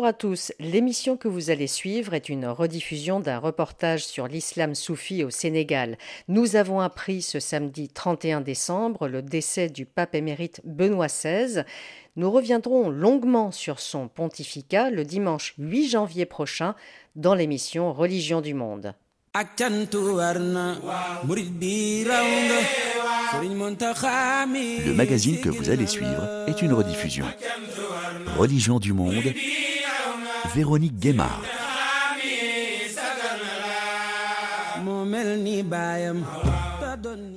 Bonjour à tous. L'émission que vous allez suivre est une rediffusion d'un reportage sur l'islam soufi au Sénégal. Nous avons appris ce samedi 31 décembre le décès du pape émérite Benoît XVI. Nous reviendrons longuement sur son pontificat le dimanche 8 janvier prochain dans l'émission Religion du monde. Le magazine que vous allez suivre est une rediffusion. Religion du monde, Véronique Guémard.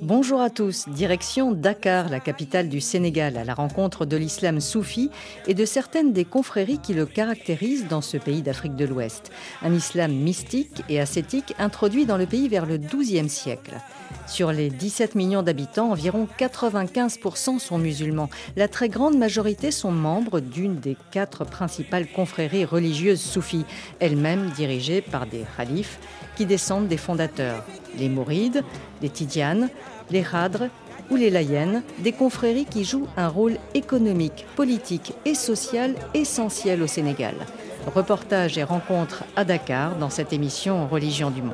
Bonjour à tous. Direction Dakar, la capitale du Sénégal, à la rencontre de l'islam soufi et de certaines des confréries qui le caractérisent dans ce pays d'Afrique de l'Ouest. Un islam mystique et ascétique introduit dans le pays vers le XIIe siècle. Sur les 17 millions d'habitants, environ 95% sont musulmans. La très grande majorité sont membres d'une des quatre principales confréries religieuses soufis, elles-mêmes dirigées par des khalifes qui descendent des fondateurs, les Mourides, les Tidianes, les Khadres ou les Layennes, des confréries qui jouent un rôle économique, politique et social essentiel au Sénégal. Reportage et rencontres à Dakar dans cette émission Religion du Monde.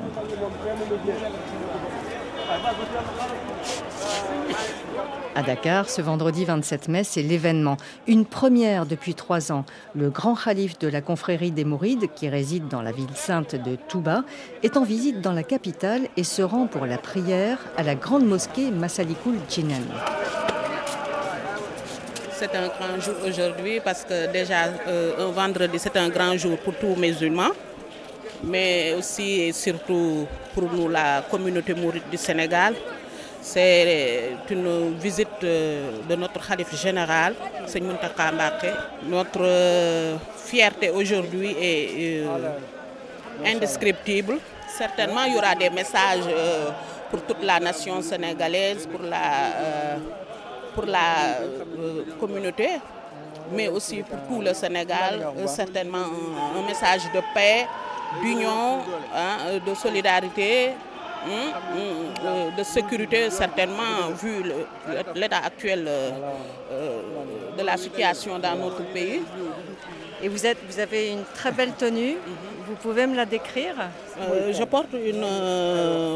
À Dakar, ce vendredi 27 mai, c'est l'événement. Une première depuis trois ans. Le grand calife de la confrérie des Mourides, qui réside dans la ville sainte de Touba, est en visite dans la capitale et se rend pour la prière à la grande mosquée Massalikul Jinan. C'est un grand jour aujourd'hui parce que déjà euh, un vendredi c'est un grand jour pour tous les musulmans, mais aussi et surtout pour nous la communauté mouride du Sénégal c'est une visite de notre Khalif général, Seigneur Muntaka Notre euh, fierté aujourd'hui est euh, indescriptible. Certainement, il y aura des messages euh, pour toute la nation sénégalaise, pour la, pour la communauté, mais aussi pour tout le Sénégal. certainement un, message de paix, d'union, hein, de solidarité, Hein, hein, de sécurité, certainement, vu l'état actuel euh, euh, de la situation dans notre pays. Et vous, êtes, vous avez une très belle tenue. Vous pouvez me la décrire? Euh, Je porte une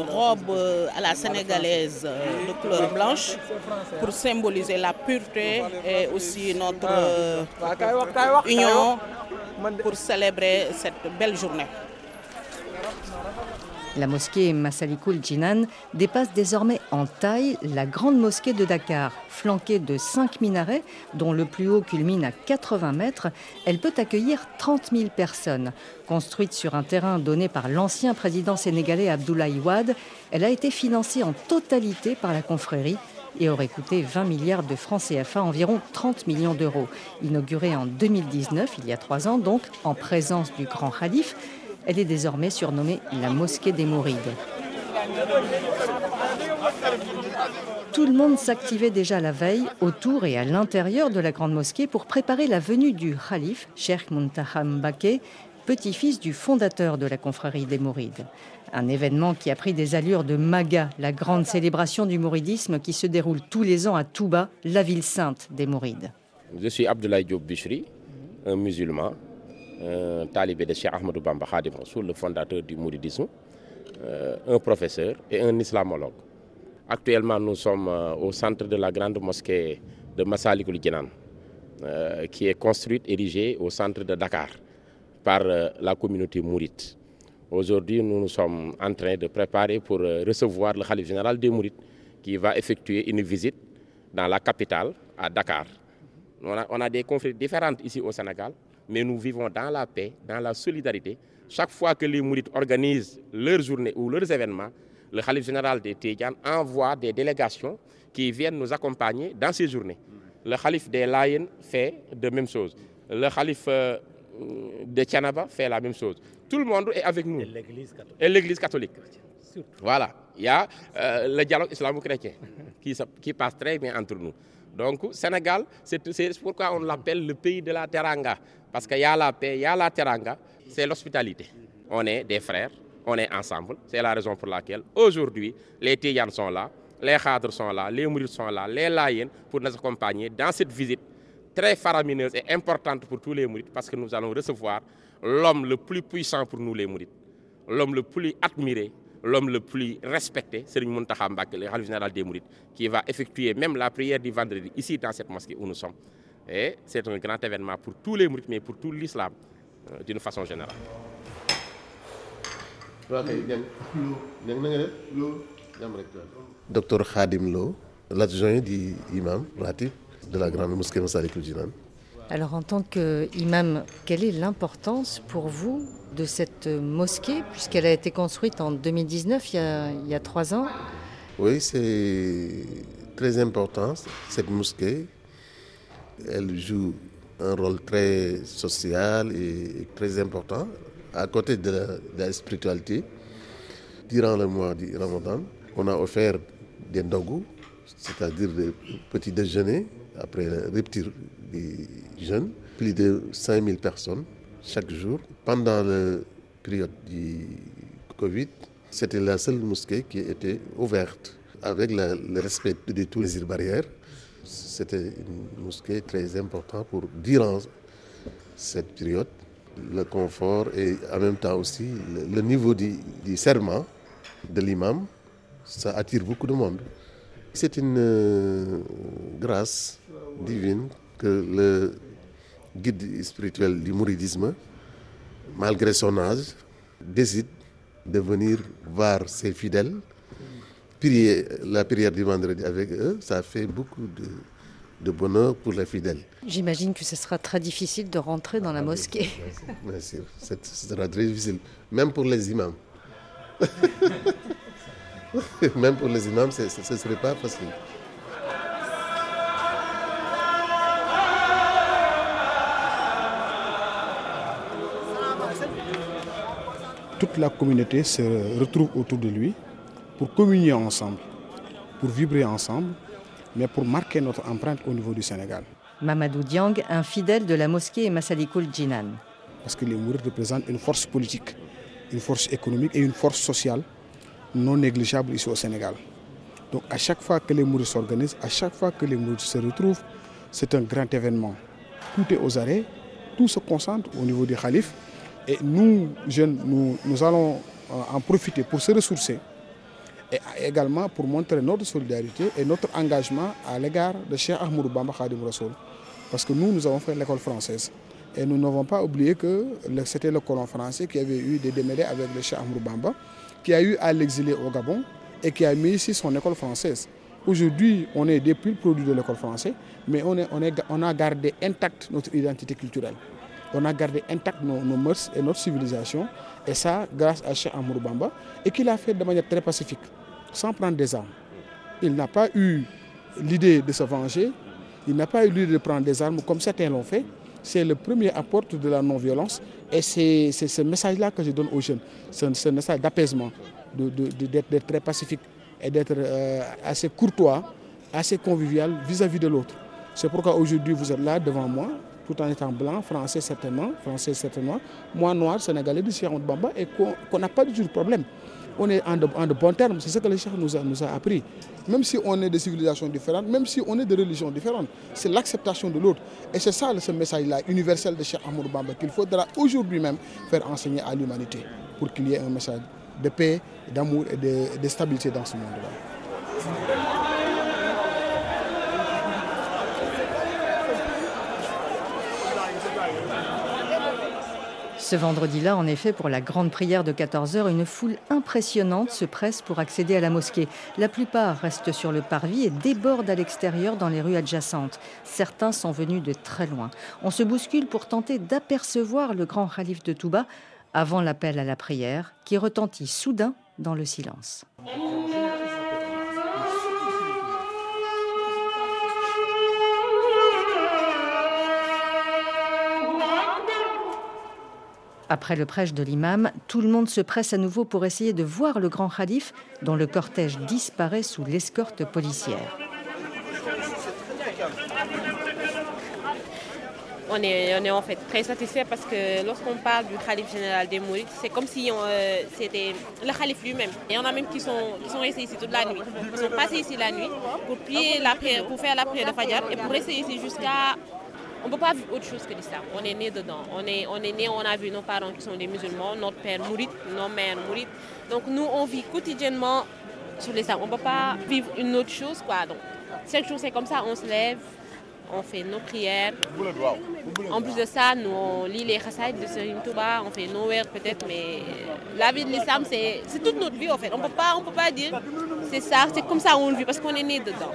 robe à la sénégalaise de couleur blanche pour symboliser la pureté et aussi notre union pour célébrer cette belle journée. La mosquée Massalikul Jinan dépasse désormais en taille la grande mosquée de Dakar. Flanquée de cinq minarets, dont le plus haut culmine à 80 mètres, elle peut accueillir 30 000 personnes. Construite sur un terrain donné par l'ancien président sénégalais Abdoulaye Wade, elle a été financée en totalité par la confrérie et aurait coûté 20 milliards de francs CFA, environ 30 millions d'euros. Inaugurée en 2019, il y a trois ans donc, en présence du grand calife, elle est désormais surnommée la mosquée des Mourides. Tout le monde s'activait déjà la veille autour et à l'intérieur de la grande mosquée pour préparer la venue du Khalif, Sheikh Muntaham Mbake, petit-fils du fondateur de la confrérie des Mourides. Un événement qui a pris des allures de Maga, la grande célébration du mouridisme qui se déroule tous les ans à Touba, la ville sainte des Mourides. Je suis Abdoulaye Diop Bishri, un musulman un talibé de Cheikh Ahmadou Bamba Khadim le fondateur du mouridisme, euh, un professeur et un islamologue. Actuellement, nous sommes euh, au centre de la grande mosquée de Massalikul Jinan, euh, qui est construite, érigée au centre de Dakar par la communauté mouride. Aujourd'hui, nous nous sommes en train de préparer pour recevoir le Khalif général des Mourides qui va effectuer une visite dans la capitale, à Dakar. On a, on a des conflits différents ici au Sénégal mais nous vivons dans la paix, dans la solidarité. Chaque fois que les Mourites organisent leurs journées ou leurs événements, le Khalif général des Tidjan envoie des délégations qui viennent nous accompagner dans ces journées. Le Khalif des Layen fait de même chose. Le Khalif euh, de Tianaba fait la même chose. Tout le monde est avec nous. Et l'Église catholique. Voilà. Il y a euh, le dialogue islamo-chrétien qui, qui passe très bien entre nous. Donc, Sénégal, c'est pourquoi on l'appelle le pays de la teranga. Parce qu'il y a la paix, il y a la teranga, c'est l'hospitalité. On est des frères, on est ensemble. C'est la raison pour laquelle aujourd'hui, les Tiyan sont là, les Khadr sont là, les Mourides sont là, les Laïens pour nous accompagner dans cette visite très faramineuse et importante pour tous les mourites parce que nous allons recevoir l'homme le plus puissant pour nous les mourites, l'homme le plus admiré, l'homme le plus respecté, Serigne Mountakha Mbacké, le général des mourites, qui va effectuer même la prière du vendredi ici dans cette mosquée où nous sommes. Et c'est un grand événement pour tous les mourites, mais pour tout l'islam euh, d'une façon générale. Docteur Khadim Lo, l'adjoint du imam de la grande mosquée Massalikul Jinan. Alors en tant qu'imam, quelle est l'importance pour vous de cette mosquée, puisqu'elle a été construite en 2019, il y a, trois ans? Oui, c'est très important, cette mosquée. Elle joue un rôle très social et très important à côté de la, spiritualité. Durant le mois du Ramadan, on a offert des ndogu, c'est-à-dire des petits déjeuners après la rupture jeunes, plus de 5000 personnes chaque jour. Pendant la période du Covid, c'était la seule mosquée qui était ouverte avec le respect de tous les barrières. C'était une mosquée très importante pour durant cette période. Le confort et en même temps aussi le, niveau du, du serment de l'imam, ça attire beaucoup de monde. C'est une euh, grâce divine que le guide spirituel du mouridisme, malgré son âge, décide de venir voir ses fidèles, prier la prière du vendredi avec eux. Ça fait beaucoup de, de bonheur pour les fidèles. J'imagine que ce sera très difficile de rentrer dans la mosquée. Bien sûr, ce sera très difficile, même pour les imams. même pour les imams, ce ne serait pas facile. Toute la communauté se retrouve autour de lui pour communier ensemble, pour vibrer ensemble, mais pour marquer notre empreinte au niveau du Sénégal. Mamadou Diang, un fidèle de la mosquée Massalikul Jinan. Parce que les Mourides représentent une force politique, une force économique et une force sociale non négligeable ici au Sénégal. Donc à chaque fois que les Mourides s'organisent, à chaque fois que les Mourides se retrouvent, c'est un grand événement. Tout est aux arrêts, tout se concentre au niveau du calife. Et nous, jeunes, nous, allons en profiter pour se ressourcer et également pour montrer notre solidarité et notre engagement à l'égard de Cheikh Ahmadou Bamba Khadim Rassoul. Parce que nous, nous avons fait l'école française. Et nous n'avons pas oublié que c'était le colon français qui avait eu des démêlés avec le Cheikh Ahmadou Bamba, qui a eu à l'exiler au Gabon et qui a mis ici son école française. Aujourd'hui, on est depuis le produit de l'école française, mais on a gardé intacte notre identité culturelle. On a gardé intact nos, mœurs et notre civilisation, et ça grâce à Cheikh Amour Bamba, et qu'il a fait de manière très pacifique, sans prendre des armes. Il n'a pas eu l'idée de se venger, il n'a pas eu l'idée de prendre des armes comme certains l'ont fait. C'est le premier apport de la non-violence, et c'est ce message-là que je donne aux jeunes, c'est ce message d'apaisement, d'être très pacifique et d'être euh, assez courtois, assez convivial vis-à-vis -vis de l'autre. C'est pourquoi aujourd'hui vous êtes là devant moi, tout en étant blanc, français certainement, français certainement, moi noir, sénégalais de Cheikh Bamba, et qu'on n'a pas du tout de problème. On est en de, bons termes, c'est ce que le Cheikh nous a, appris. Même si on est de civilisations différentes, même si on est de religions différentes, c'est l'acceptation de l'autre. Et c'est ça ce message-là universel de Cheikh Amour Bamba qu'il faudra aujourd'hui même faire enseigner à l'humanité pour qu'il y ait un message de paix, d'amour et de stabilité dans ce monde-là. Ce vendredi-là, en effet, pour la grande prière de 14h, une foule impressionnante se presse pour accéder à la mosquée. La plupart restent sur le parvis et débordent à l'extérieur dans les rues adjacentes. Certains sont venus de très loin. On se bouscule pour tenter d'apercevoir le grand calife de Touba avant l'appel à la prière qui retentit soudain dans le silence. Après le prêche de l'imam, tout le monde se presse à nouveau pour essayer de voir le grand calife dont le cortège disparaît sous l'escorte policière. On est, on est en fait très satisfait parce que lorsqu'on parle du calife général des Mourides, c'est comme si euh, c'était le calife lui-même. Et on a même qui sont, qui sont restés ici toute la nuit. Ils sont passés ici la nuit pour, prier la prière, pour faire la prière de Fajr et pour rester ici jusqu'à on ne peut pas vivre autre chose que l'islam. On est né dedans. On est, on est né, on a vu nos parents qui sont des musulmans, notre père mouride, nos mères mourides. Donc nous, on vit quotidiennement sur l'islam. On ne peut pas vivre une autre chose. Quoi. Donc chaque jour, c'est comme ça, on se lève, on fait nos prières. En plus de ça, nous, on lit les chassaïds de Serim Touba, on fait nos vers peut-être, mais la vie de l'islam, c'est toute notre vie en fait. On ne peut pas dire c'est ça, c'est comme ça on vit parce qu'on est né dedans.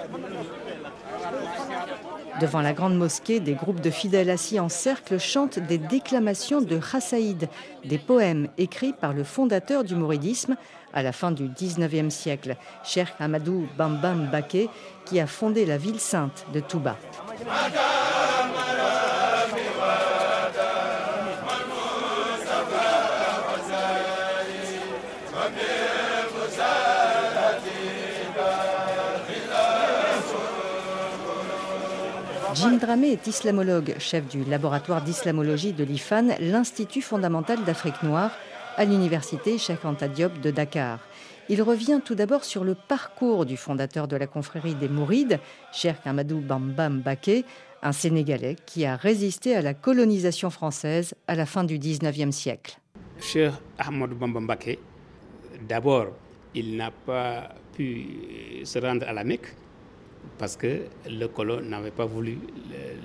Devant la grande mosquée, des groupes de fidèles assis en cercle chantent des déclamations de Chassaïd, des poèmes écrits par le fondateur du mouridisme à la fin du XIXe siècle, Cheikh Amadou Bambam Baké, qui a fondé la ville sainte de Touba. Jim Dramé est islamologue, chef du laboratoire d'islamologie de l'IFAN, l'Institut fondamental d'Afrique noire, à l'université Cheikh Anta Diop de Dakar. Il revient tout d'abord sur le parcours du fondateur de la confrérie des Mourides, Cheikh Amadou Bambam Baké, un Sénégalais qui a résisté à la colonisation française à la fin du XIXe siècle. Cheikh Ahmadou Bambam Baké, d'abord, il n'a pas pu se rendre à la Mecque parce que le colon n'avait pas voulu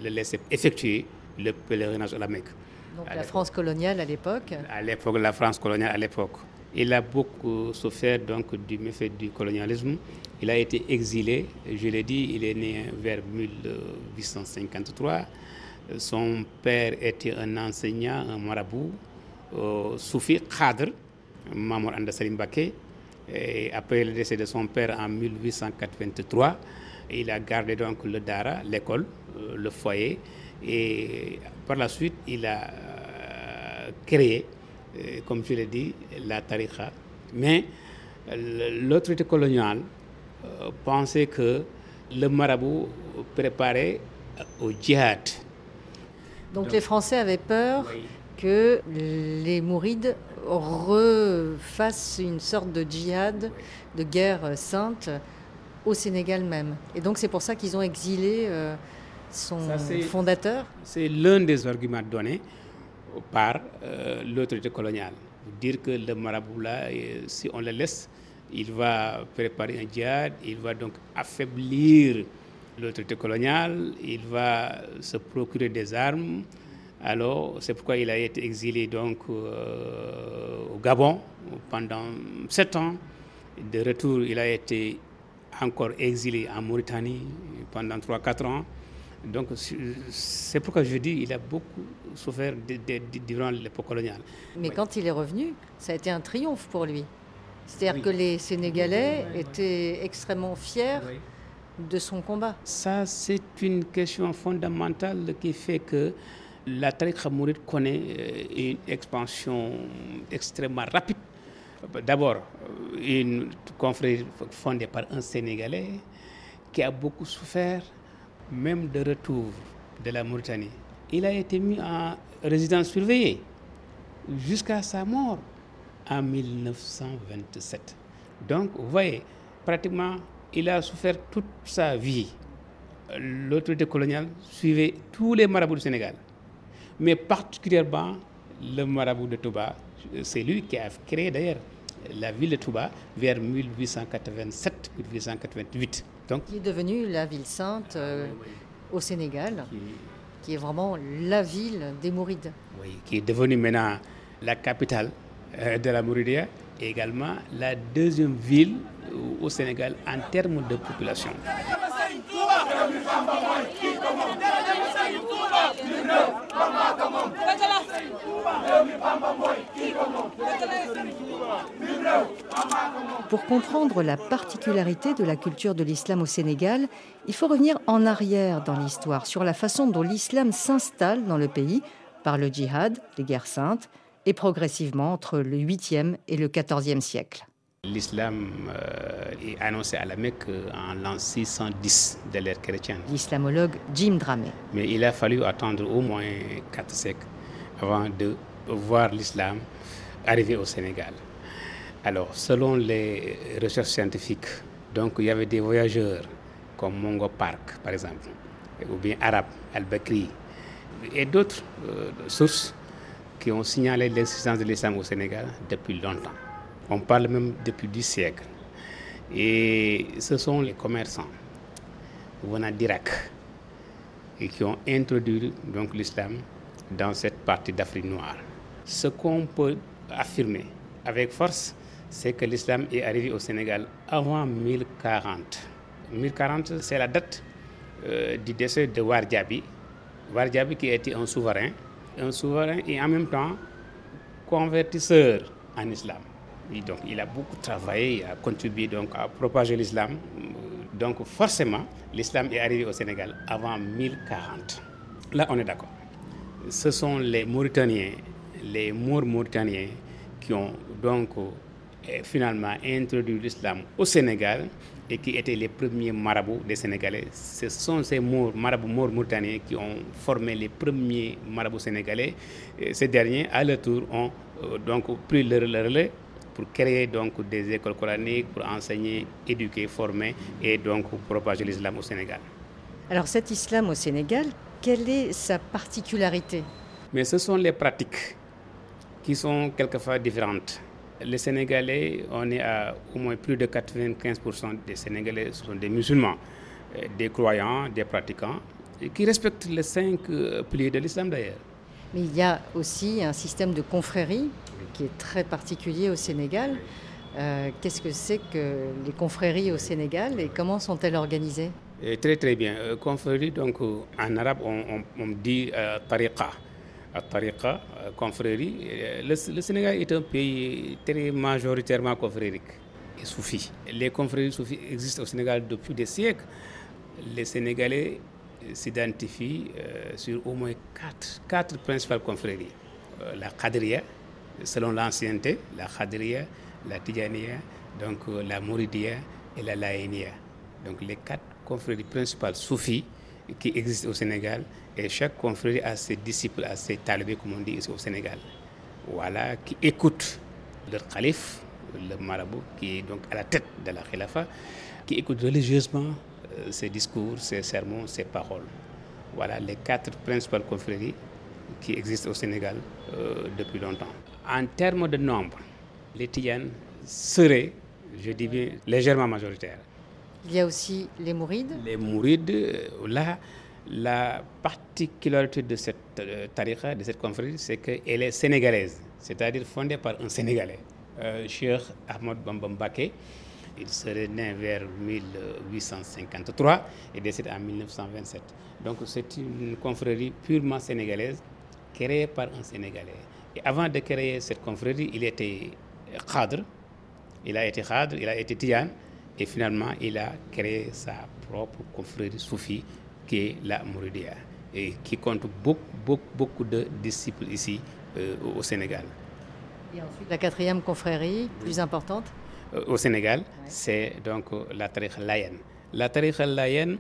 le laisser effectuer le pèlerinage à la Mecque. Donc la France coloniale à l'époque À l'époque, la France coloniale à l'époque. Il a beaucoup souffert donc du méfait du colonialisme. Il a été exilé, je l'ai dit, il est né vers 1853. Son père était un enseignant, un marabout, euh, soufi, khadr, Mamour Anda Salim Et après le décès de son père en 1883, il a gardé donc le Dara, l'école, euh, le foyer. Et par la suite, il a euh, créé euh, comme je l'ai dit, la tariqa. Mais l'autorité coloniale pensait que le marabout préparait au djihad. Donc, les Français avaient peur que les Mourides refassent une sorte de djihad, de guerre sainte au Sénégal même. Et donc c'est pour ça qu'ils ont exilé euh, son fondateur. C'est l'un des arguments donnés par euh, l'autorité coloniale. Dire que le marabout là, euh, si on le laisse, il va préparer un djihad, il va donc affaiblir l'autorité coloniale, il va se procurer des armes. Alors, c'est pourquoi il a été exilé donc euh, au Gabon pendant sept ans. De retour, il a été encore exilé en Mauritanie pendant trois, quatre ans. Donc, c'est pourquoi je dis qu'il a beaucoup souffert durant l'époque coloniale. Mais quand il est revenu, ça a été un triomphe pour lui. C'est-à-dire que les Sénégalais étaient extrêmement fiers de son combat. Ça, c'est une question fondamentale qui fait que la tariqa mouride connaît euh, une expansion extrêmement rapide. D'abord, une confrérie fondée par un Sénégalais qui a beaucoup souffert même de retour de la Mauritanie, il a été mis en résidence surveillée jusqu'à sa mort en 1927. Donc, vous voyez, pratiquement, il a souffert toute sa vie. L'autorité coloniale suivait tous les marabouts du Sénégal, mais particulièrement le marabout de Touba. C'est lui qui a créé d'ailleurs la ville de Touba vers 1887-1888. Donc, qui est devenue la ville sainte euh, au Sénégal, qui... est vraiment la ville des Mourides. Oui, qui est devenue maintenant la capitale euh, de la Mouridia et également la deuxième ville au Sénégal en termes de population. Pour comprendre la particularité de la culture de l'islam au Sénégal, il faut revenir en arrière dans l'histoire sur la façon dont l'islam s'installe dans le pays par le djihad, les guerres saintes, et progressivement entre le 8e et le 14e siècle. L'islam euh, est annoncé à la Mecque en l'an 610 de l'ère chrétienne. L'islamologue Jim Dramé. Mais il a fallu attendre au moins quatre siècles avant de voir l'islam arriver au Sénégal. Alors, selon les recherches scientifiques, donc il y avait des voyageurs comme Mongo Park, par exemple, ou bien Arab, Al-Bakri, et d'autres sources qui ont signalé l'existence de l'islam au Sénégal depuis longtemps. On parle même depuis du siècle. Et ce sont les commerçants venant d'Irak qui ont introduit l'islam dans cette partie d'Afrique noire. Ce qu'on peut affirmer avec force, c'est que l'islam est arrivé au Sénégal avant 1040. 1040, c'est la date euh, du décès de Wardjabi. Wardjabi qui était un souverain, un souverain et en même temps convertisseur en islam. donc il a beaucoup travaillé, il a contribué donc à propager l'islam. Donc forcément, l'islam est arrivé au Sénégal avant 1040. Là, on est d'accord. Ce sont les Mauritaniens, les Mours mauritaniens qui ont donc euh, finalement introduit l'islam au Sénégal et qui étaient les premiers marabouts des Sénégalais. Ce sont ces marabouts mauritaniens qui ont formé les premiers marabouts sénégalais. ces derniers, à leur tour, ont euh, donc pris le relais pour créer donc des écoles coraniques, pour enseigner, éduquer, former et donc propager l'islam au Sénégal. Alors cet islam au Sénégal, quelle est sa particularité? Mais ce sont les pratiques qui sont quelquefois différentes. Les Sénégalais, on est à au moins plus de 95% des Sénégalais sont des musulmans, euh, des croyants, des pratiquants, qui respectent les cinq euh, piliers de l'islam d'ailleurs. Mais il y a aussi un système de confrérie qui est très particulier au Sénégal. Euh, qu'est-ce que c'est que les confréries au Sénégal et comment sont-elles organisées? Très très bien. confrérie, donc en arabe on, dit tariqa tariqa, euh. Euh, le, Sénégal est un pays très majoritairement confrérique et soufi. Les confréries soufis existent au Sénégal depuis des siècles. Les Sénégalais s'identifient euh, sur au moins quatre, quatre principales confréries. la Khadriya, selon l'ancienneté, la Khadriya, la Tijaniya, donc la Mouridia et la Laïnia. Donc les quatre confréries principales soufis qui existent au Sénégal et chaque confrérie a ses disciples, a ses talibés, comme on dit ici au Sénégal. Voilà, qui écoutent leur calife, le marabout, qui est donc à la tête de la khilafa, qui écoute religieusement euh, ses discours, ses sermons, ses paroles. Voilà les quatre principales confréries qui existent au Sénégal euh, depuis longtemps. En termes de nombre, les Tiyanes seraient, je dis bien, légèrement majoritaires. Il y a aussi les Mourides Les Mourides, euh, là, la particularité de cette euh, tariqa, de cette confrérie, c'est qu'elle est sénégalaise, c'est-à-dire fondée par un Sénégalais, euh, Cheikh Ahmad Bambambake. Il serait né vers 1853 et décédé en 1927. Donc c'est une confrérie purement sénégalaise créée par un Sénégalais. Et avant de créer cette confrérie, il était cadre, il a été cadre, il a été tian, et finalement, il a créé sa propre confrérie soufie, qui est la Mouridia, et qui compte beaucoup, beaucoup, beaucoup de disciples ici euh, au Sénégal. Et ensuite, la quatrième confrérie, plus importante euh, Au Sénégal, c'est donc la Tariq Layen. La Tariq Layen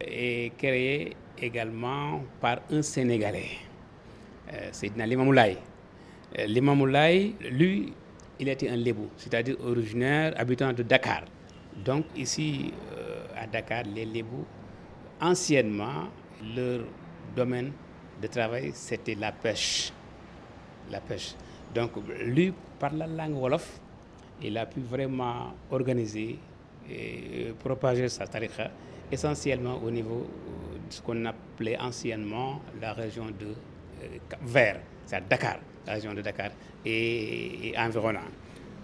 est créée également par un Sénégalais, euh, c'est Limamoulaye. Euh, Limamoulaye, lui, il était un Lébou, c'est-à-dire originaire, habitant de Dakar. Donc ici, euh, à Dakar, les Lébous, anciennement, leur domaine de travail, c'était la pêche. La pêche. Donc lui, par la langue Wolof, il a pu vraiment organiser et propager sa tariqa essentiellement au niveau de ce qu'on appelait anciennement la région de euh, c'est Dakar, la région de Dakar et, et environnant.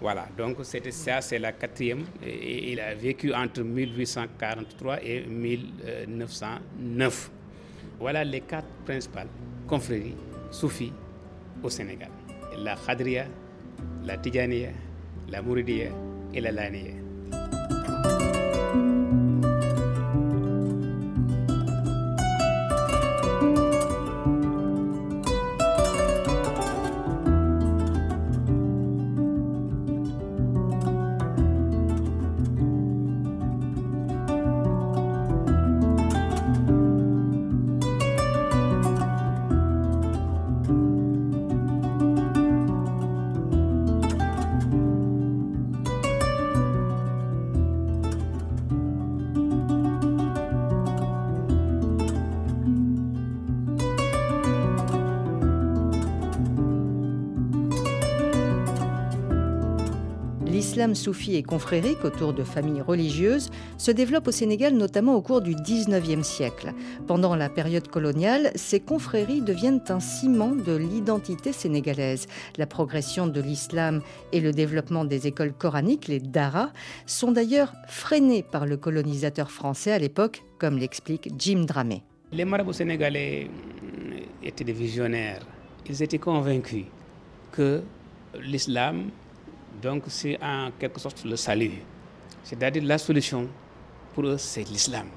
Voilà, donc c'était ça, c'est la quatrième. Il a vécu entre 1843 et 1909. Voilà les quatre principales confréries soufis au Sénégal. La Khadria, la Tijaniya, la Mouridia et la Laniya. L'islam soufi et confrérique autour de familles religieuses se développe au Sénégal notamment au cours du 19e siècle. Pendant la période coloniale, ces confréries deviennent un ciment de l'identité sénégalaise. La progression de l'islam et le développement des écoles coraniques, les daras, sont d'ailleurs freinés par le colonisateur français à l'époque, comme l'explique Jim Dramé. Les marabouts sénégalais étaient des visionnaires. Ils étaient convaincus que l'islam, donc, c'est en quelque sorte le salut. C'est-à-dire la solution pour eux, c'est l'islam.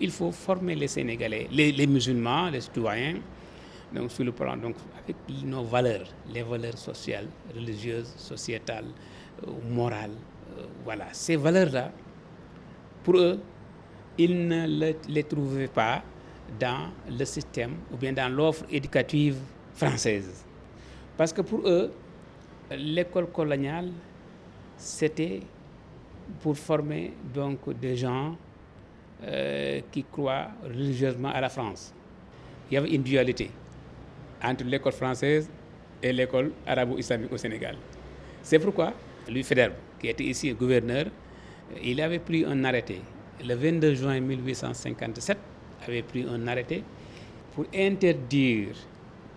Il faut former les Sénégalais, les, musulmans, les citoyens, donc sur le plan, donc avec nos valeurs, les valeurs sociales, religieuses, sociétales, euh, morales. Euh, voilà, ces valeurs-là, pour eux, ils ne les trouvaient pas dans le système ou bien dans l'offre éducative française. Parce que pour eux, l'école coloniale, c'était pour former donc des gens euh, qui croient religieusement à la France. Il y avait une dualité entre l'école française et l'école arabo-islamique au Sénégal. C'est pourquoi Louis Federbe, qui était ici gouverneur, il avait pris un arrêté. Le 22 juin 1857, avait pris un arrêté pour interdire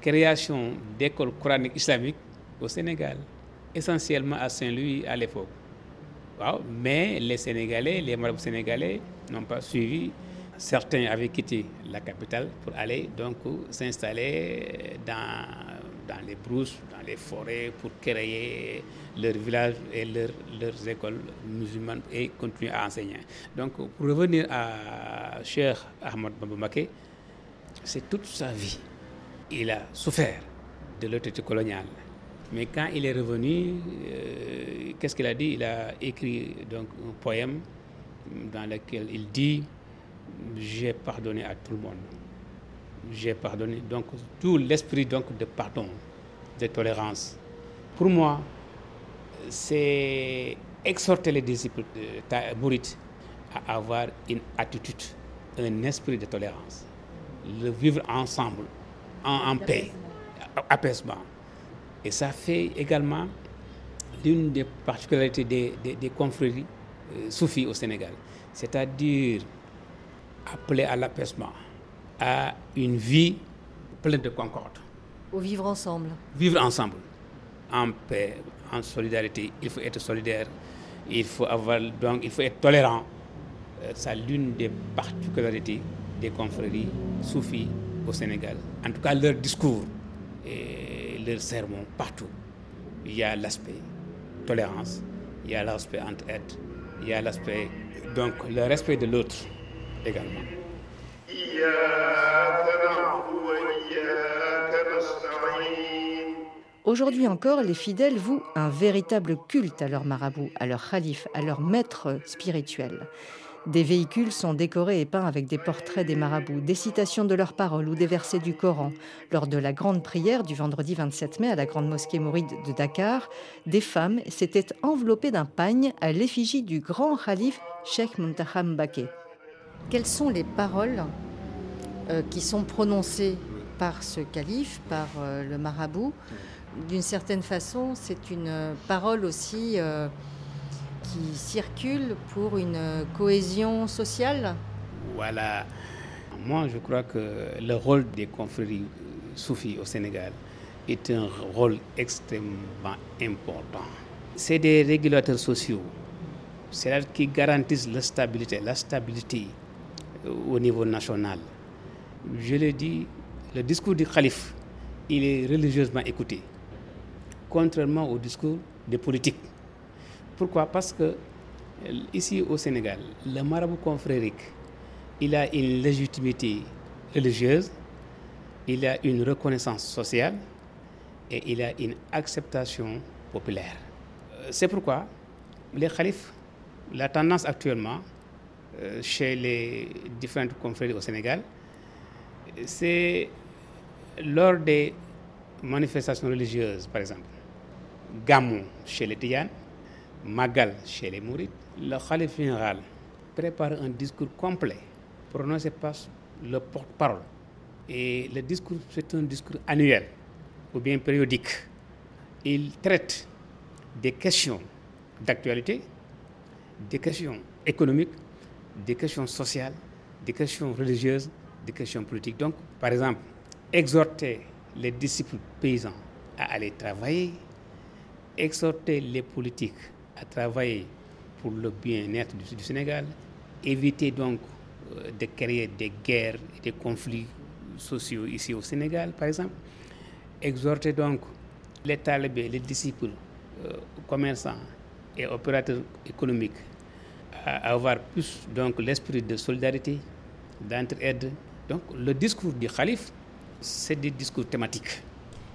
création d'écoles coraniques islamiques au Sénégal, essentiellement à Saint-Louis à l'époque. Mais les Sénégalais, les marabouts sénégalais n'ont pas suivi. Certains avaient quitté la capitale pour aller donc s'installer dans, dans les brousses, dans les forêts, pour créer leur village et leurs écoles musulmanes et continuer à enseigner. Donc, pour revenir à Cheikh Ahmad Babamake, c'est toute sa vie. Il a souffert de l'autorité coloniale. Mais quand il est revenu, euh, qu'est-ce qu'il a dit? Il a écrit donc un poème dans lequel il dit J'ai pardonné à tout le monde. J'ai pardonné. Donc, tout l'esprit donc de pardon, de tolérance. Pour moi, c'est exhorter les disciples de Bourrit à avoir une attitude, un esprit de tolérance, le vivre ensemble, en, paix, apaisement. Et ça fait également l'une des particularités des, des, confréries euh, soufis au Sénégal, c'est-à-dire appeler à l'apaisement, à une vie pleine de concorde. Au vivre ensemble. Vivre ensemble, en paix, en solidarité. Il faut être solidaire, il faut, avoir, donc, il faut être tolérant. Euh, c'est l'une des particularités des confréries soufis au Sénégal. En tout cas, leur discours et leurs sermons partout. Il y a l'aspect tolérance, il y a l'aspect entraide, il y a l'aspect, donc le respect de l'autre également. Aujourd'hui encore, les fidèles vouent un véritable culte à leur marabout, à leur calife, à leur maître spirituel. Des véhicules sont décorés et peints avec des portraits des marabouts, des citations de leurs paroles ou des versets du Coran. Lors de la grande prière du vendredi 27 mai à la grande mosquée mouride de Dakar, des femmes s'étaient enveloppées d'un pagne à l'effigie du grand calife Sheikh Muntaham Baké. Quelles sont les paroles euh, qui sont prononcées par ce calife, par euh, le marabout? D'une certaine façon, c'est une parole aussi... Euh, qui circulent pour une cohésion sociale Voilà. Moi, je crois que le rôle des confréries soufis au Sénégal est un rôle extrêmement important. C'est des régulateurs sociaux, c'est là qui garantissent la stabilité, la stabilité au niveau national. Je l'ai dit, le discours du calife, il est religieusement écouté, contrairement au discours des politiques. Pourquoi? Parce que euh, ici au Sénégal, le marabout confrérique, il a une légitimité religieuse, il a une reconnaissance sociale et il a une acceptation populaire. Euh, c'est pourquoi les khalifs, la tendance actuellement euh, chez les différentes confréries au Sénégal, c'est lors des manifestations religieuses, par exemple, Gamou chez les Tiyanes, Magal chez les Mourides, le Khalif général prépare un discours complet prononcé par le porte-parole. Et le discours, c'est un discours annuel ou bien périodique. Il traite des questions d'actualité, des questions économiques, des questions sociales, des questions religieuses, des questions politiques. Donc, par exemple, exhorter les disciples paysans à aller travailler, exhorter les politiques à travailler pour le bien-être du, Sénégal, éviter donc euh, de créer des guerres et des conflits sociaux ici au Sénégal, par exemple, exhorter donc les talibés, les disciples, euh, commerçants et opérateurs économiques à avoir plus donc l'esprit de solidarité, d'entraide. Donc le discours du calife, c'est des discours thématiques.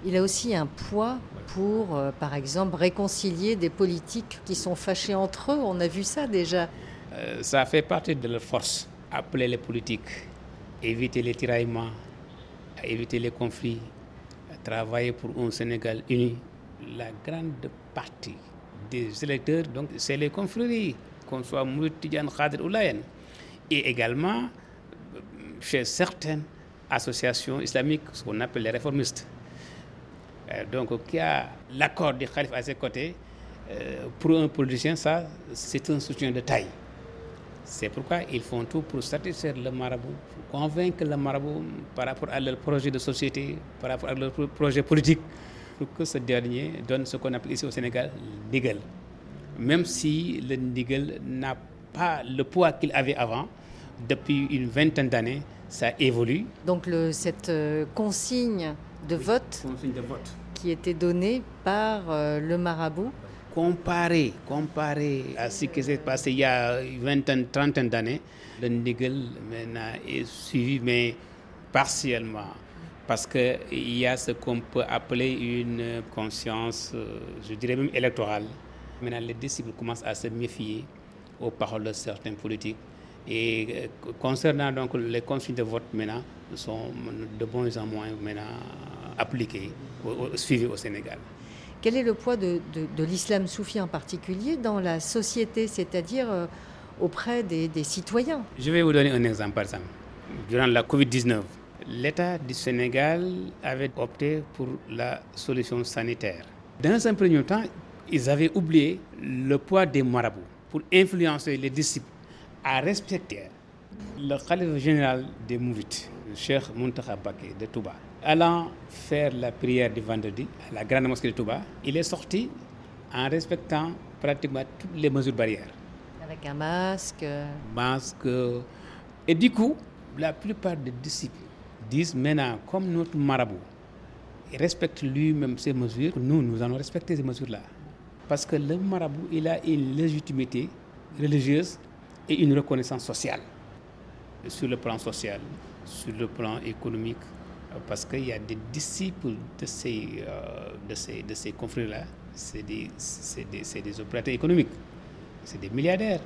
Il a aussi un poids pour, euh, par exemple, réconcilier des politiques qui sont fâchés entre eux. On a vu ça déjà. Euh, ça fait partie de leur force. Appeler les politiques, éviter les tiraillements, éviter les conflits, travailler pour un Sénégal uni. La grande partie des électeurs, donc, c'est les confréries, qu'on soit Mourid, Tidjan, Khadir ou Layen. Et également, chez certaines associations islamiques, ce qu'on appelle les réformistes. Euh, donc, qui a l'accord du Khalif à ses côtés, euh, pour un politicien, ça, c'est un soutien de taille. C'est pourquoi ils font tout pour satisfaire le marabout, pour convaincre le marabout par rapport à leur projet de société, par rapport à leur projet politique, pour que ce dernier donne ce qu'on appelle ici au Sénégal le Même si le nigel n'a pas le poids qu'il avait avant, depuis une vingtaine d'années, ça évolue. Donc le, cette euh, consigne de, vote consigne de vote qui était donnée par euh, le marabout comparé, comparé à ce qui s'est passé il y a une vingtaine, trentaine d'années, le Nigel maintenant est suivi, mais partiellement. Parce qu'il y a ce qu'on peut appeler une conscience, euh, je dirais même électorale. Maintenant, les disciples commencent à se méfier aux paroles de certains politiques. Et euh, concernant donc les consignes de vote maintenant, sont de moins en moins maintenant appliquées, suivies au Sénégal. Quel est le poids de, l'islam soufi en particulier dans la société, c'est-à-dire euh, auprès des, citoyens? Je vais vous donner un exemple, par exemple. Durant la Covid-19, l'État du Sénégal avait opté pour la solution sanitaire. Dans un premier temps, ils avaient oublié le poids des marabouts pour influencer les disciples à respecter le calife général des Mourites, le Cheikh Muntaha Baké de Touba allant faire la prière du vendredi à la grande mosquée de Touba, il est sorti en respectant pratiquement toutes les mesures barrières. Avec un masque Masque. Et du coup, la plupart des disciples disent maintenant, comme notre marabout, respecte lui-même ces mesures, nous, nous allons respecter ces mesures-là. Parce que le marabout, il a une légitimité religieuse et une reconnaissance sociale. Sur le plan social, sur le plan économique, parce qu'il y a des disciples de ces, euh, de ces, de ces confrères-là, c'est des, des, des, opérateurs économiques, c'est des milliardaires.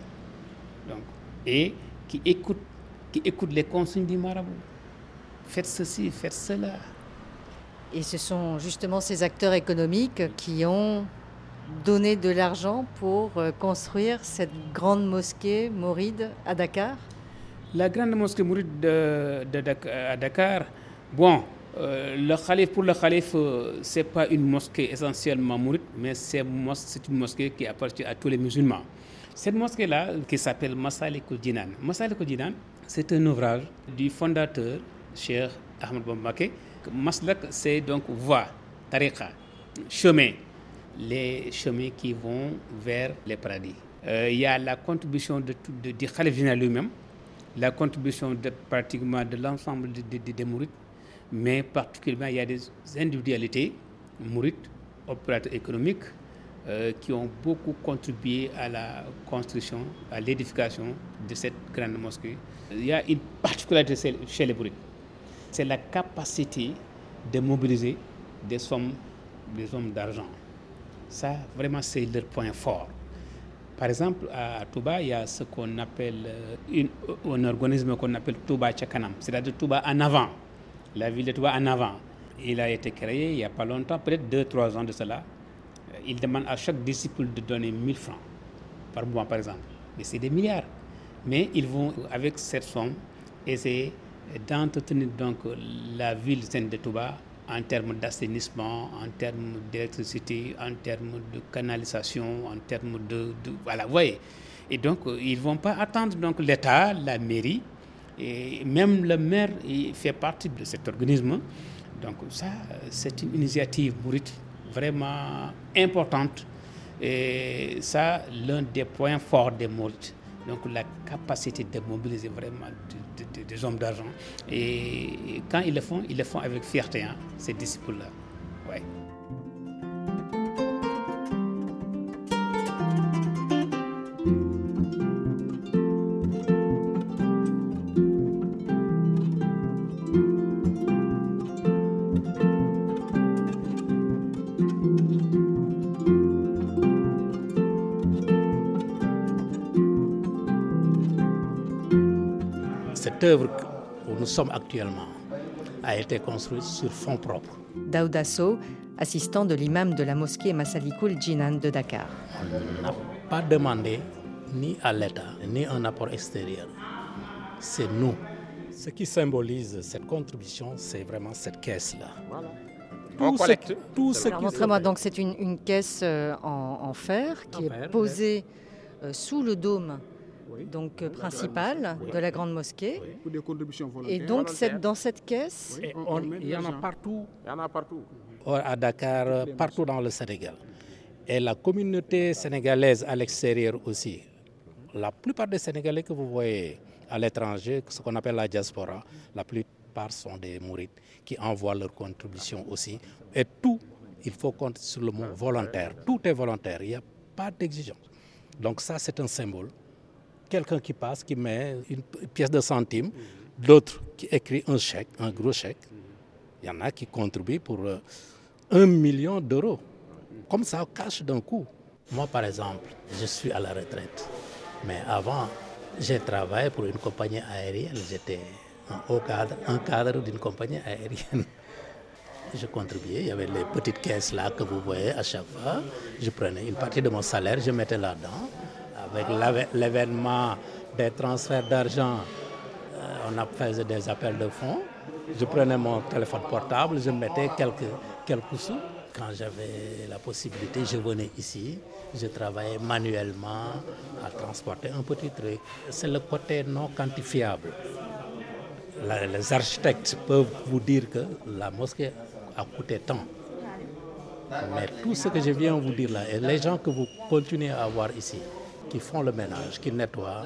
Donc, et qui écoutent, qui écoutent les consignes du marabout. Faites ceci, faites cela. Et ce sont justement ces acteurs économiques qui ont donné de l'argent pour euh, construire cette grande mosquée Mouride à Dakar? La grande mosquée Mouride de, à Dakar, Bon, euh, le calife, pour le calife, euh, ce n'est pas une mosquée essentiellement mouride, mais c'est une mosquée qui appartient à tous les musulmans. Cette mosquée-là, qui s'appelle Masalik Masalik Jinan, c'est un ouvrage du fondateur, Cheikh Ahmed Bambake. Maslak, c'est donc voie, tariqa, chemin, les chemins qui vont vers les paradis. Euh, il y a la contribution de, de, Khalif lui-même, la contribution de, pratiquement de l'ensemble des de, mourides, mais particulièrement il y a des individualités, mourites, opérateurs économiques, euh, qui ont beaucoup contribué à la construction, à l'édification de cette grande mosquée. Il y a une particularité chez les mourites, c'est la capacité de mobiliser des sommes, des sommes d'argent. Ça, vraiment, c'est leur point fort. Par exemple, à Touba, il y a ce qu'on appelle euh, un organisme qu'on appelle Touba Chakanam, c'est-à-dire Touba en avant la ville de Touba en avant. Il a été créé il n'y a pas longtemps, peut-être 2-3 ans de cela. Euh, il demande à chaque disciple de donner 1000 francs par mois, par exemple. Mais c'est des milliards. Mais ils vont, avec cette somme, essayer d'entretenir donc la ville sainte de Touba en termes d'assainissement, en termes d'électricité, en termes de canalisation, en termes de, voilà, vous voyez. Et donc, ils ne vont pas attendre donc l'État, la mairie, et même le maire il fait partie de cet organisme. Donc ça, c'est une initiative mourite vraiment importante. Et ça, l'un des points forts des Maurites. Donc la capacité de mobiliser vraiment des hommes d'argent. Et quand ils le font, ils le font avec fierté, hein, ces disciples-là. Ouais. Sommes actuellement a été construite sur fonds propres. Daouda Sow, assistant de l'imam de la mosquée Massalikul Jinan de Dakar. On n'a pas demandé ni à l'État, ni un apport extérieur. C'est nous. Ce qui symbolise cette contribution, c'est vraiment cette caisse-là. Voilà. Tout ce, tout ce Montrez-moi, donc c'est une, une, caisse euh, en, en fer qui en est fer, posée euh, sous le dôme donc euh, principale de la grande mosquée. Et donc cette, dans cette caisse, on, il y en a partout. Il y en a partout. À Dakar, partout dans le Sénégal. Et la communauté sénégalaise à l'extérieur aussi. La plupart des Sénégalais que vous voyez à l'étranger, ce qu'on appelle la diaspora, la plupart sont des mourides qui envoient leurs contributions aussi. Et tout, il faut compter sur le mot volontaire. Tout est volontaire, il n'y a pas d'exigence. Donc ça, c'est un symbole quelqu'un qui passe, qui met une pièce de centime, d'autres qui écrit un chèque, un gros chèque. Il y en a qui contribuent pour un million d'euros. Comme ça, cache d'un coup. Moi, par exemple, je suis à la retraite. Mais avant, j'ai travaillé pour une compagnie aérienne. J'étais un haut cadre, un cadre d'une compagnie aérienne. Je contribuais, il y avait les petites caisses là que vous voyez à chaque fois. Je prenais une partie de mon salaire, je mettais là-dedans avec l'événement des transferts d'argent, euh, on a fait des appels de fonds. Je prenais mon téléphone portable, je mettais quelques, quelques sous. Quand j'avais la possibilité, je venais ici, je travaillais manuellement à transporter un petit truc. C'est le côté non quantifiable. les architectes peuvent vous dire que la mosquée a coûté tant. Mais tout ce que je viens vous dire là, et les gens que vous continuez à voir ici, qui font le ménage, qui nettoient.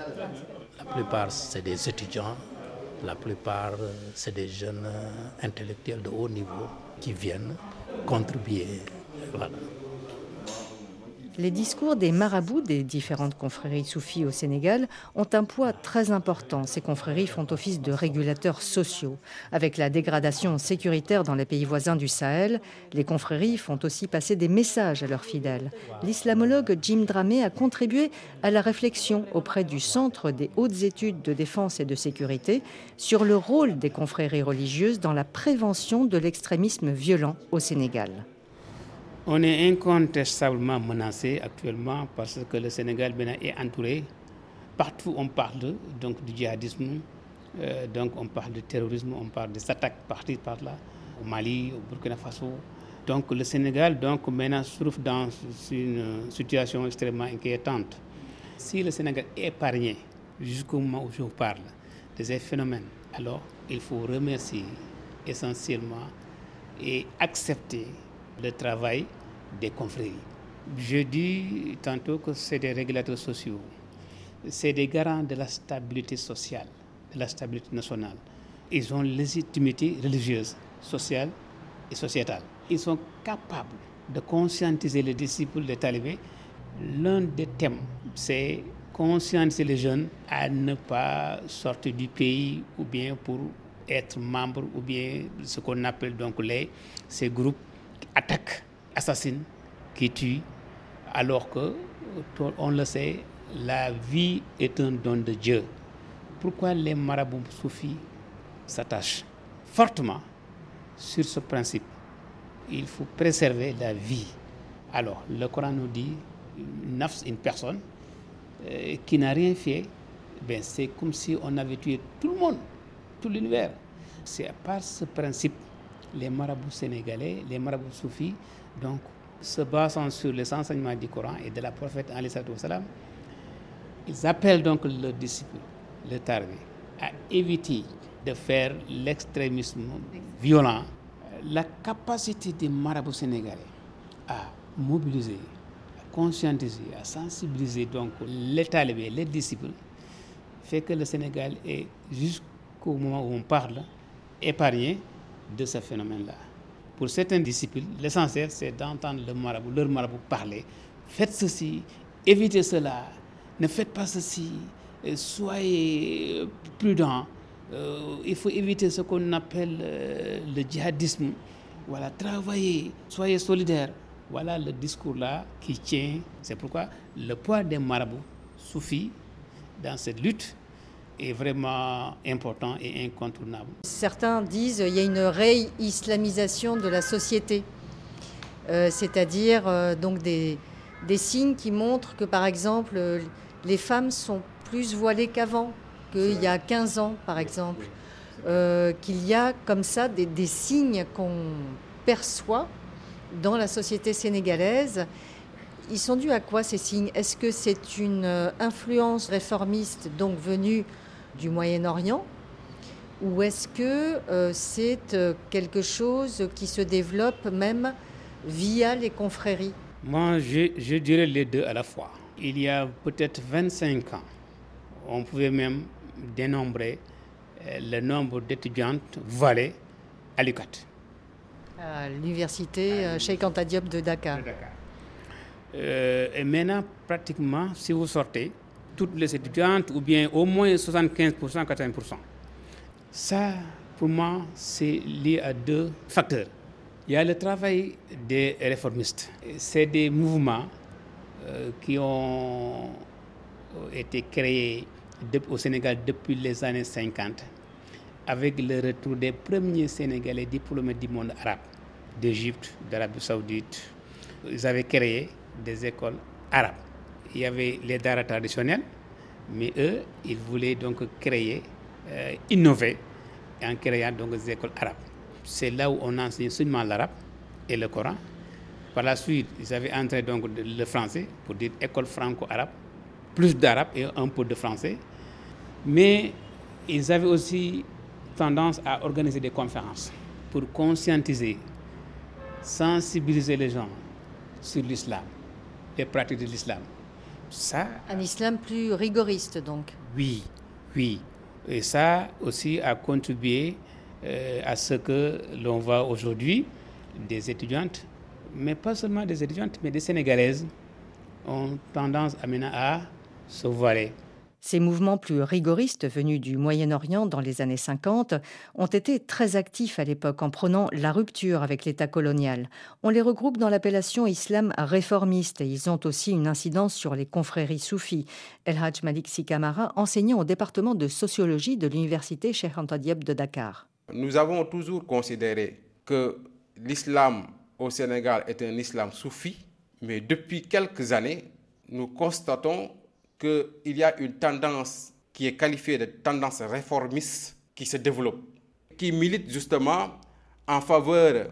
La plupart, c'est des étudiants, la plupart, c'est des jeunes intellectuels de haut niveau qui viennent contribuer. Voilà. Les discours des marabouts des différentes confréries soufis au Sénégal ont un poids très important. Ces confréries font office de régulateurs sociaux. Avec la dégradation sécuritaire dans les pays voisins du Sahel, les confréries font aussi passer des messages à leurs fidèles. L'islamologue Jim Dramé a contribué à la réflexion auprès du Centre des hautes études de défense et de sécurité sur le rôle des confréries religieuses dans la prévention de l'extrémisme violent au Sénégal. On est incontestablement menacé actuellement parce que le Sénégal est entouré. Partout on parle donc du djihadisme, euh, donc on parle de terrorisme, on parle des attaques parties par là, au Mali, au Burkina Faso. Donc le Sénégal donc maintenant se trouve dans une situation extrêmement inquiétante. Si le Sénégal est épargné jusqu'au moment où je vous parle de ces phénomènes, alors il faut remercier essentiellement et accepter le travail des confréries. Je dis tantôt que c'est des régulateurs sociaux, c'est des garants de la stabilité sociale, de la stabilité nationale. Ils ont légitimité religieuse, sociale et sociétale. Ils sont capables de conscientiser les disciples des talibés. L'un des thèmes, c'est conscientiser les jeunes à ne pas sortir du pays ou bien pour être membre ou bien ce qu'on appelle donc les, ces groupes attaque, assassine, qui tue, alors que, on le sait, la vie est un don de Dieu. Pourquoi les marabouts soufis s'attachent fortement sur ce principe? Il faut préserver la vie. Alors, le Coran nous dit, une personne euh, qui n'a rien fait, ben c'est comme si on avait tué tout le monde, tout l'univers. C'est par ce principe les marabouts sénégalais, les marabouts soufis, donc se basant sur les enseignements du Coran et de la prophète salam, ils appellent donc leurs disciples, le Tarbi, à éviter de faire l'extrémisme violent. La capacité des marabouts sénégalais à mobiliser, à conscientiser, à sensibiliser donc les talibés, les disciples, fait que le Sénégal est jusqu'au moment où on parle épargné de ce phénomène-là. Pour certaines disciples, l'essentiel, c'est d'entendre le marabout, leur marabout parler. Faites ceci, évitez cela, ne faites pas ceci, soyez prudents. Euh, il faut éviter ce qu'on appelle euh, le djihadisme. Voilà, travaillez, soyez solidaires. Voilà le discours-là qui tient. C'est pourquoi le poids des marabouts soufis dans cette lutte est vraiment important et incontournable. Certains disent qu'il y a une réislamisation de la société, euh, c'est-à-dire euh, donc des, des, signes qui montrent que par exemple les femmes sont plus voilées qu'avant, qu'il y a 15 ans par exemple, euh, qu'il y a comme ça des, des signes qu'on perçoit dans la société sénégalaise. Ils sont dus à quoi ces signes? Est-ce que c'est une influence réformiste donc venue du Moyen-Orient ou est-ce que euh, c'est euh, quelque chose qui se développe même via les confréries? Moi, je, je, dirais les deux à la fois. Il y a peut-être 25 ans, on pouvait même dénombrer euh, le nombre d'étudiantes voilées à l'UCAT. À l'université Cheikh Anta Diop de Dakar. De Dakar. et maintenant, pratiquement, si vous sortez, toutes les étudiantes, ou bien au moins 75%, 80%. Ça, pour moi, c'est lié à deux facteurs. Il y a le travail des réformistes. C'est des mouvements euh, qui ont été créés au Sénégal depuis les années 50, avec le retour des premiers Sénégalais diplômés du monde arabe, d'Égypte, d'Arabie saoudite. Ils avaient créé des écoles arabes il y avait les daras traditionnels, mais eux, ils voulaient donc créer, euh, innover en créant donc des écoles arabes. C'est là où on enseigne seulement l'arabe et le Coran. Par la suite, ils avaient entré donc le français pour dire école franco-arabe, plus d'arabe et un peu de français. Mais ils avaient aussi tendance à organiser des conférences pour conscientiser, sensibiliser les gens sur l'islam, les pratiques de l'islam. Ça, un islam plus rigoriste donc. Oui, oui. Et ça aussi a contribué euh, à ce que l'on voit aujourd'hui des étudiantes, mais pas seulement des étudiantes, mais des Sénégalaises ont tendance à à se voiler. Ces mouvements plus rigoristes venus du Moyen-Orient dans les années 50 ont été très actifs à l'époque en prenant la rupture avec l'État colonial. On les regroupe dans l'appellation islam réformiste et ils ont aussi une incidence sur les confréries soufis. El Hajj Malik Sikamara, enseignant au département de sociologie de l'université Cheikh Anta Diop de Dakar. Nous avons toujours considéré que l'islam au Sénégal est un islam soufi, mais depuis quelques années, nous constatons qu'il y a une tendance qui est qualifiée de tendance réformiste qui se développe, qui milite justement en faveur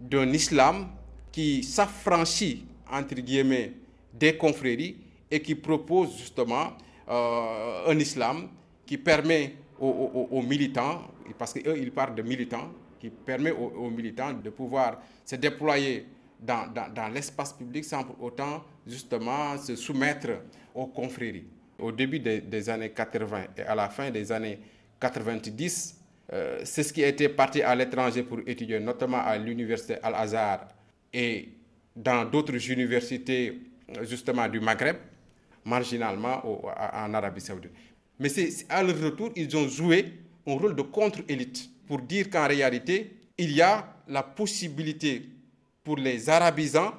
d'un islam qui s'affranchit, entre guillemets, des confréries et qui propose justement euh, un islam qui permet aux, militants, parce qu'eux, ils parlent de militants, qui permet aux, militants de pouvoir se déployer dans, dans l'espace public sans pour autant justement se soumettre aux confréries. Au début des, années 80 et à la fin des années 90, euh, c'est ce qui était parti à l'étranger pour étudier, notamment à l'université Al-Azhar et dans d'autres universités justement du Maghreb, marginalement en Arabie saoudite. Mais c'est à leur retour, ils ont joué un rôle de contre-élite pour dire qu'en réalité, il y a la possibilité pour les arabisants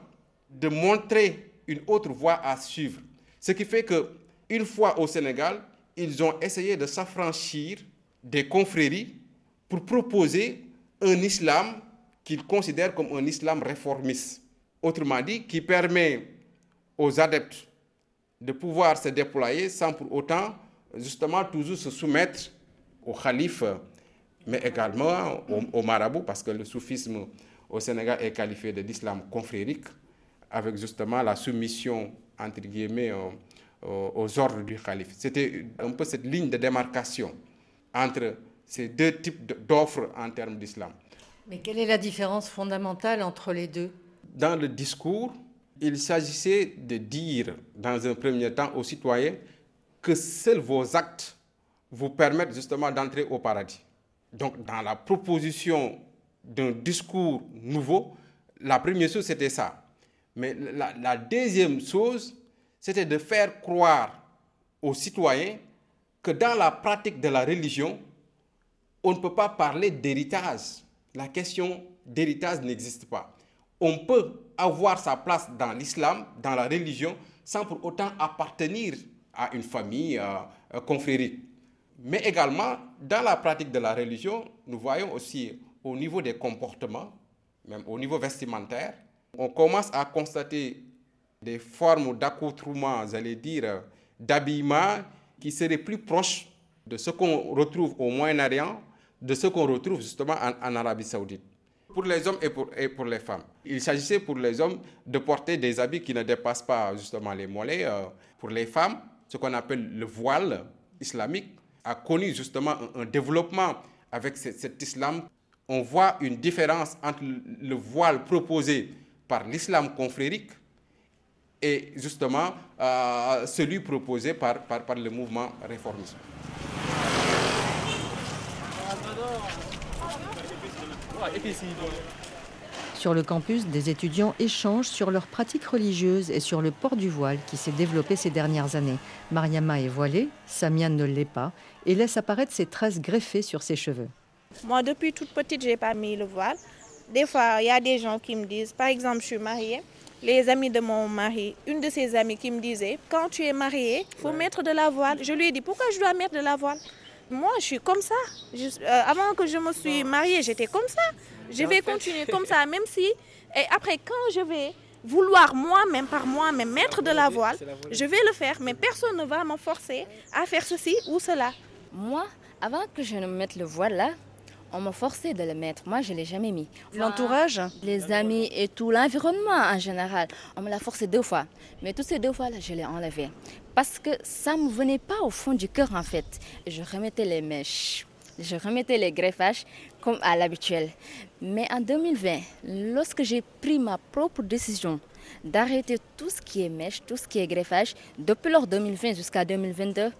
de montrer une autre voie à suivre. Ce qui fait que une fois au Sénégal, ils ont essayé de s'affranchir des confréries pour proposer un islam qu'ils considèrent comme un islam réformiste. Autrement dit, qui permet aux adeptes de pouvoir se déployer sans pour autant justement toujours se soumettre au calife mais également au, marabout, parce que le soufisme au Sénégal est qualifié de l'islam confrérique, avec justement la soumission, entre guillemets, aux ordres du calife. C'était un peu cette ligne de démarcation entre ces deux types d'offres en termes d'islam. Mais quelle est la différence fondamentale entre les deux? Dans le discours, il s'agissait de dire, dans un premier temps, aux citoyens que seuls vos actes vous permettent justement d'entrer au paradis. Donc, dans la proposition d'un discours nouveau, la première chose, c'était ça. Mais la, deuxième chose, c'était de faire croire aux citoyens que dans la pratique de la religion, on ne peut pas parler d'héritage. La question d'héritage n'existe pas. On peut avoir sa place dans l'islam, dans la religion, sans pour autant appartenir à une famille euh, confrérique. Mais également, dans la pratique de la religion, nous voyons aussi au niveau des comportements, même au niveau vestimentaire, on commence à constater des formes d'accoutrement, j'allais dire, d'habillement qui seraient plus proches de ce qu'on retrouve au Moyen-Orient, de ce qu'on retrouve justement en, Arabie saoudite. Pour les hommes et pour, les femmes. Il s'agissait pour les hommes de porter des habits qui ne dépassent pas justement les mollets. Euh, pour les femmes, ce qu'on appelle le voile islamique a connu justement un, développement avec cet islam. On voit une différence entre le voile proposé par l'islam confrérique et justement euh, celui proposé par, par, par le mouvement réformiste. Sur le campus, des étudiants échangent sur leurs pratiques religieuses et sur le port du voile qui s'est développé ces dernières années. Mariama est voilée, Samia ne l'est pas et laisse apparaître ses tresses greffées sur ses cheveux. Moi, depuis toute petite, j'ai pas mis le voile. Des fois, il y a des gens qui me disent, par exemple, je suis mariée, les amis de mon mari, une de ses amies qui me disait, quand tu es mariée, il faut mettre de la voile. Je lui ai dit, pourquoi je dois mettre de la voile? Moi, je suis comme ça. Euh, avant que je me suis mariée, j'étais comme ça. Je vais continuer comme ça, même si... Et après, quand je vais vouloir moi-même, par moi-même, mettre de la voile, je vais le faire, mais personne ne va me forcer à faire ceci ou cela. Moi, avant que je ne mette le voile là, on m'a forcé de le mettre. Moi, je ne l'ai jamais mis. L'entourage Les amis et tout l'environnement en général. On me l'a forcé deux fois. Mais toutes ces deux fois-là, je l'ai enlevé. Parce que ça ne me venait pas au fond du cœur, en fait. Je remettais les mèches. Je remettais les greffages comme à l'habituel. Mais en 2020, lorsque j'ai pris ma propre décision d'arrêter tout ce qui est mèche, tout ce qui est greffage, depuis lors 2020 jusqu'à 2022,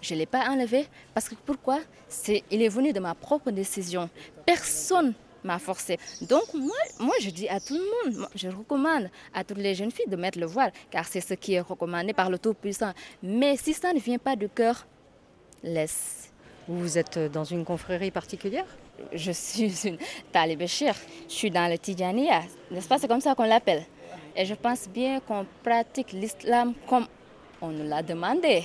je ne l'ai pas enlevé parce que pourquoi? C'est, Il est venu de ma propre décision. Personne m'a forcé. Donc moi, moi, je dis à tout le monde, je recommande à toutes les jeunes filles de mettre le voile, car c'est ce qui est recommandé par le Tout-Puissant. Mais si ça ne vient pas du cœur, laisse. Vous êtes dans une confrérie particulière? Je suis une talibéchir. Je suis dans le Tidjania. N'est-ce pas? C'est comme ça qu'on l'appelle. Et je pense bien qu'on pratique l'islam comme on nous l'a demandé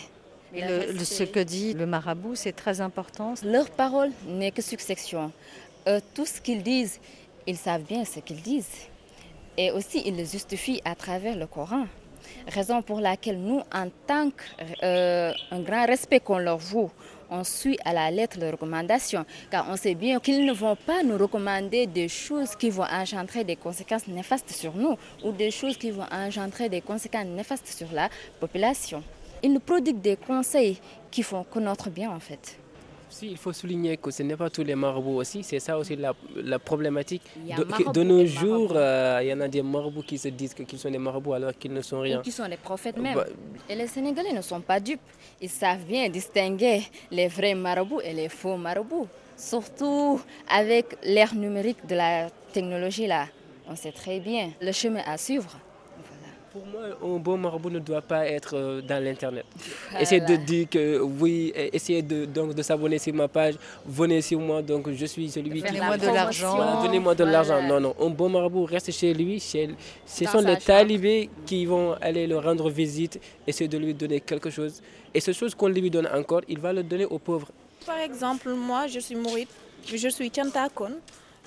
ce que dit le marabout, c'est très important. Leur parole n'est que succession. Euh, tout ce qu'ils disent, ils savent bien ce qu'ils disent. Et aussi, ils le justifient à travers le Coran. Raison pour laquelle nous, en tant qu'un euh, grand respect qu'on leur voue, on suit à la lettre leurs recommandations, car on sait bien qu'ils ne vont pas nous recommander des choses qui vont engendrer des conséquences néfastes sur nous ou des choses qui vont engendrer des conséquences néfastes sur la population ils nous prodiguent des conseils qui font connaître bien en fait. Si, il faut souligner que ce n'est pas tous les marabouts aussi, c'est ça aussi la, problématique. De, nos jours, euh, il y en a des marabouts qui se disent qu'ils sont des marabouts alors qu'ils ne sont rien. qui sont des prophètes même. Bah, et les Sénégalais ne sont pas dupes. Ils savent bien distinguer les vrais marabouts et les faux marabouts. Surtout avec l'ère numérique de la technologie là. On sait très bien le chemin à suivre. Pour moi, un bon marabout ne doit pas être euh, dans l'Internet. Essayez de dire que oui, essayez de, donc, de s'abonner sur ma page, venez sur moi, donc je suis celui qui... Donnez-moi de l'argent. donnez-moi de l'argent. Non, non, un bon marabout reste chez lui. Chez... Ce sont les talibés qui vont aller le rendre visite, essayer de lui donner quelque chose. Et ce chose qu'on lui donne encore, il va le donner aux pauvres. Par exemple, moi, je suis Mourit, je suis Tchantakon.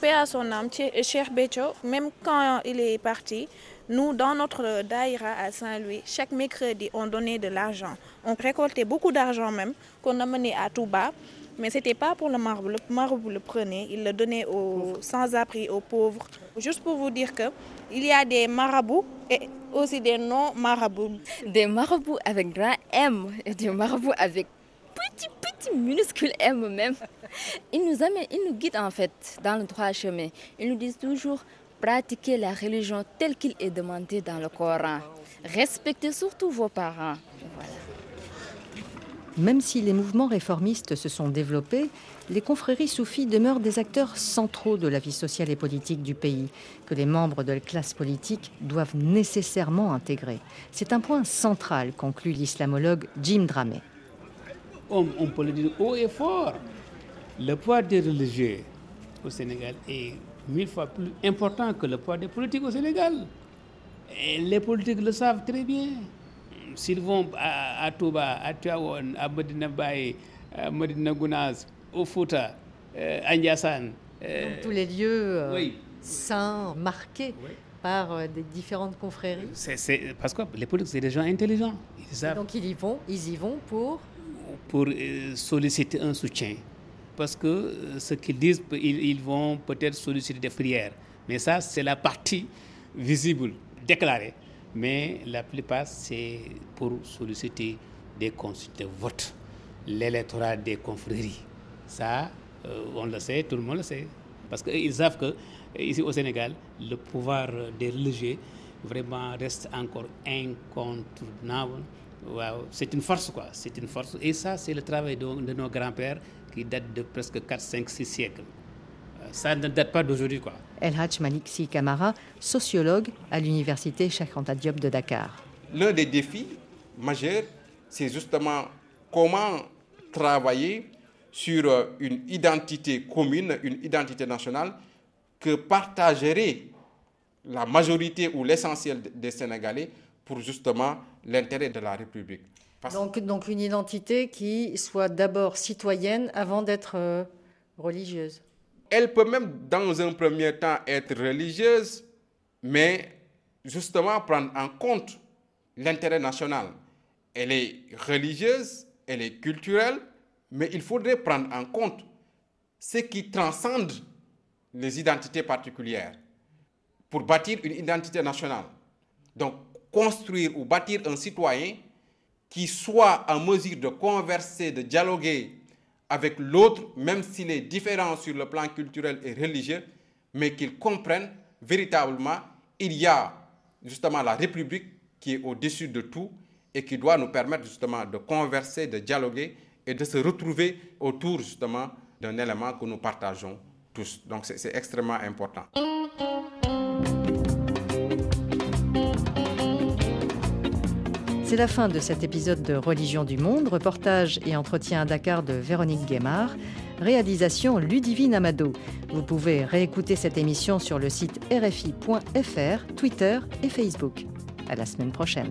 Paix à son âme, Cher Becho, même quand il est parti, nous, dans notre daïra à Saint-Louis, chaque mercredi, on donnait de l'argent. On récoltait beaucoup d'argent même, qu'on amenait à Touba Mais ce n'était pas pour le marabout. Le marabout le prenait, il le donnait aux sans-abri, aux pauvres. Juste pour vous dire qu'il y a des marabouts et aussi des non-marabouts. Des marabouts avec grand M et des marabouts avec petit, petit, minuscule M même. Ils nous amènent, ils nous guident en fait dans le droit chemin. Ils nous disent toujours pratiquer la religion telle qu'il est demandé dans le Coran. Respectez surtout vos parents. Voilà. Même si les mouvements réformistes se sont développés, les confréries soufis demeurent des acteurs centraux de la vie sociale et politique du pays, que les membres de la classe politique doivent nécessairement intégrer. C'est un point central, conclut l'islamologue Jim Dramé. On, peut le dire haut et fort. Le poids des religieux au Sénégal est mille fois plus important que le poids des politiques au Sénégal. Et les politiques le savent très bien s'ils vont à, Touba, à Tuaon, à Medina Baye, à Medina au Fouta, euh, à Ndiassane. Euh, tous les lieux euh, saints, marqués par des différentes confréries. C'est, parce que les politiques, c'est des gens intelligents. donc ils y vont, ils y vont pour Pour solliciter un soutien. Parce que ce qu'ils disent, ils vont peut-être solliciter des prières. Mais ça, c'est la partie visible, déclarée mais la plupart, c'est pour solliciter des consultes de vote, l'électorat des confréries. Ça, euh, on le sait, tout le monde le sait. Parce qu'ils savent que ici au Sénégal, le pouvoir des religieux vraiment reste encore incontournable. C'est une force, quoi. C'est une force. Et ça, c'est le travail de nos grands-pères qui date de presque 4, 5, 6 siècles ça ne date pas d'aujourd'hui. quoi. El Maliksi Kamara, sociologue à l'université Cheikh Anta Diop de Dakar. L'un des défis majeurs, c'est justement comment travailler sur euh, une identité commune, une identité nationale que partagerait la majorité ou l'essentiel des Sénégalais pour justement l'intérêt de la République. Donc, donc une identité qui soit d'abord citoyenne avant d'être euh, religieuse. Elle peut même, dans un premier temps, être religieuse, mais justement prendre en compte l'intérêt national. Elle est religieuse, elle est culturelle, mais il faudrait prendre en compte ce qui transcende les identités particulières pour bâtir une identité nationale. Donc, construire ou bâtir un citoyen qui soit en mesure de converser, de dialoguer avec l'autre, même s'il est différent sur le plan culturel et religieux, mais qu'ils comprennent véritablement il y a justement la République qui est au-dessus de tout et qui doit nous permettre justement de converser, de dialoguer et de se retrouver autour justement d'un élément que nous partageons tous. Donc c'est extrêmement important. C'est la fin de cet épisode de Religion du Monde, reportage et entretien à Dakar de Véronique Guémard, réalisation Ludivine Amado. Vous pouvez réécouter cette émission sur le site rfi.fr, Twitter et Facebook. À la semaine prochaine.